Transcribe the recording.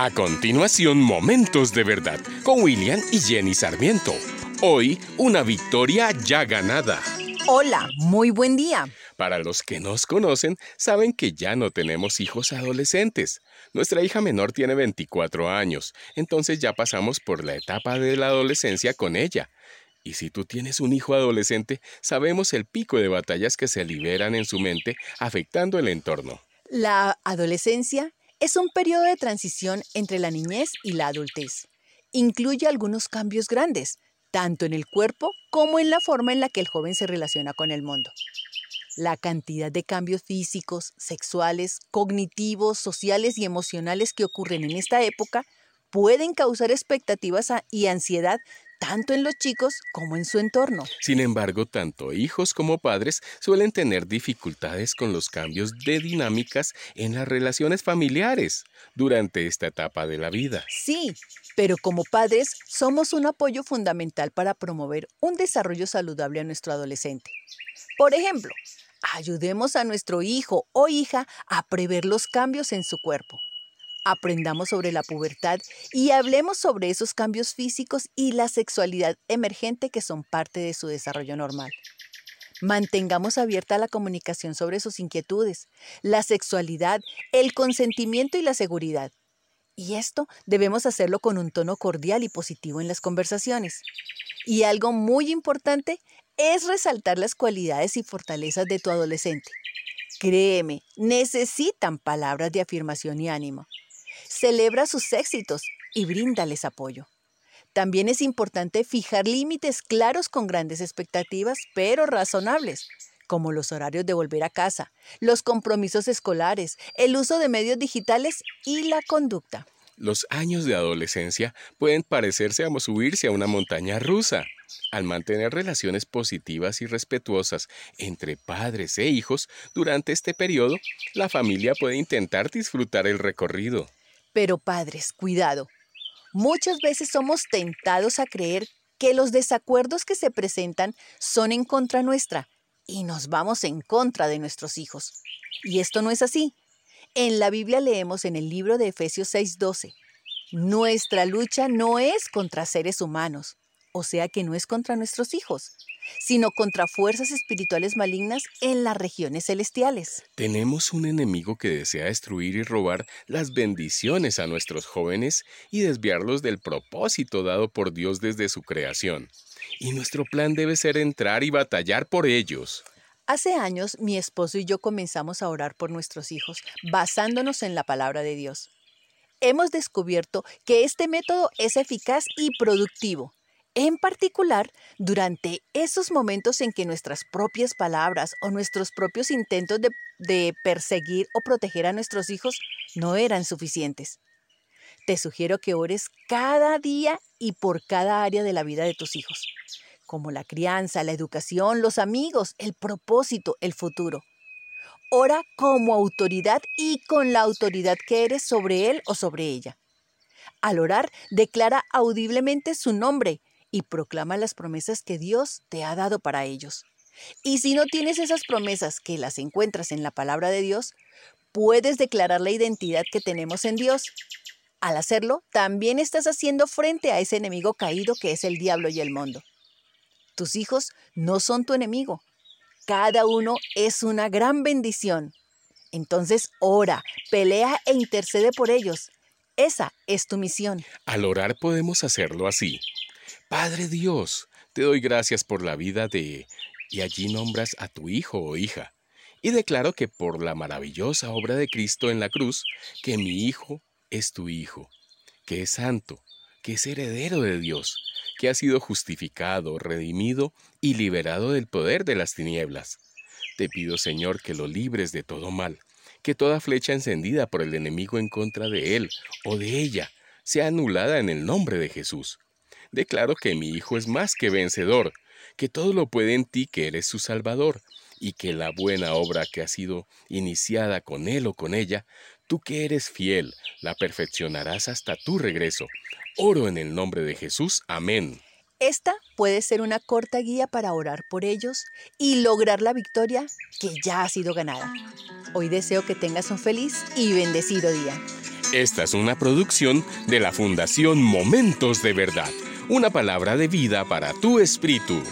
A continuación, Momentos de Verdad con William y Jenny Sarmiento. Hoy, una victoria ya ganada. Hola, muy buen día. Para los que nos conocen, saben que ya no tenemos hijos adolescentes. Nuestra hija menor tiene 24 años, entonces ya pasamos por la etapa de la adolescencia con ella. Y si tú tienes un hijo adolescente, sabemos el pico de batallas que se liberan en su mente afectando el entorno. La adolescencia es un periodo de transición entre la niñez y la adultez. Incluye algunos cambios grandes, tanto en el cuerpo como en la forma en la que el joven se relaciona con el mundo. La cantidad de cambios físicos, sexuales, cognitivos, sociales y emocionales que ocurren en esta época pueden causar expectativas y ansiedad tanto en los chicos como en su entorno. Sin embargo, tanto hijos como padres suelen tener dificultades con los cambios de dinámicas en las relaciones familiares durante esta etapa de la vida. Sí, pero como padres somos un apoyo fundamental para promover un desarrollo saludable a nuestro adolescente. Por ejemplo, ayudemos a nuestro hijo o hija a prever los cambios en su cuerpo aprendamos sobre la pubertad y hablemos sobre esos cambios físicos y la sexualidad emergente que son parte de su desarrollo normal. Mantengamos abierta la comunicación sobre sus inquietudes, la sexualidad, el consentimiento y la seguridad. Y esto debemos hacerlo con un tono cordial y positivo en las conversaciones. Y algo muy importante es resaltar las cualidades y fortalezas de tu adolescente. Créeme, necesitan palabras de afirmación y ánimo. Celebra sus éxitos y bríndales apoyo. También es importante fijar límites claros con grandes expectativas, pero razonables, como los horarios de volver a casa, los compromisos escolares, el uso de medios digitales y la conducta. Los años de adolescencia pueden parecerse a subirse a una montaña rusa. Al mantener relaciones positivas y respetuosas entre padres e hijos durante este periodo, la familia puede intentar disfrutar el recorrido. Pero padres, cuidado. Muchas veces somos tentados a creer que los desacuerdos que se presentan son en contra nuestra y nos vamos en contra de nuestros hijos. Y esto no es así. En la Biblia leemos en el libro de Efesios 6:12, nuestra lucha no es contra seres humanos, o sea que no es contra nuestros hijos, sino contra fuerzas espirituales malignas en las regiones celestiales. Tenemos un enemigo que desea destruir y robar las bendiciones a nuestros jóvenes y desviarlos del propósito dado por Dios desde su creación. Y nuestro plan debe ser entrar y batallar por ellos. Hace años mi esposo y yo comenzamos a orar por nuestros hijos, basándonos en la palabra de Dios. Hemos descubierto que este método es eficaz y productivo en particular durante esos momentos en que nuestras propias palabras o nuestros propios intentos de, perseguir o proteger a nuestros hijos no eran suficientes. Te sugiero que ores cada día y por cada área de la vida de tus hijos, como la crianza, la educación, los amigos, el propósito, el futuro. Ora como autoridad y con la autoridad que eres sobre él o sobre ella. Al orar, declara audiblemente su nombre y proclama las promesas que Dios te ha dado para ellos. Y si no tienes esas promesas que las encuentras en la palabra de Dios, puedes declarar la identidad que tenemos en Dios. Al hacerlo, también estás haciendo frente a ese enemigo caído que es el diablo y el mundo. Tus hijos no son tu enemigo. Cada uno es una gran bendición. Entonces ora, pelea e intercede por ellos. Esa es tu misión. Al orar podemos hacerlo así. Padre Dios, te doy gracias por la vida de... y allí nombras a tu hijo o hija. Y declaro que por la maravillosa obra de Cristo en la cruz, que mi hijo es tu hijo, que es santo, que es heredero de Dios, que ha sido justificado, redimido y liberado del poder de las tinieblas. Te pido, Señor, que lo libres de todo mal, que toda flecha encendida por el enemigo en contra de él o de ella sea anulada en el nombre de Jesús declaro que mi Hijo es más que vencedor, que todo lo puede en ti que eres su Salvador, y que la buena obra que ha sido iniciada con él o con ella, tú que eres fiel, la perfeccionarás hasta tu regreso. Oro en el nombre de Jesús. Amén. Esta puede ser una corta guía para orar por ellos y lograr la victoria que ya ha sido ganada. Hoy deseo que tengas un feliz y bendecido día. Esta es una producción de la Fundación Momentos de Verdad, una palabra de vida para tu espíritu.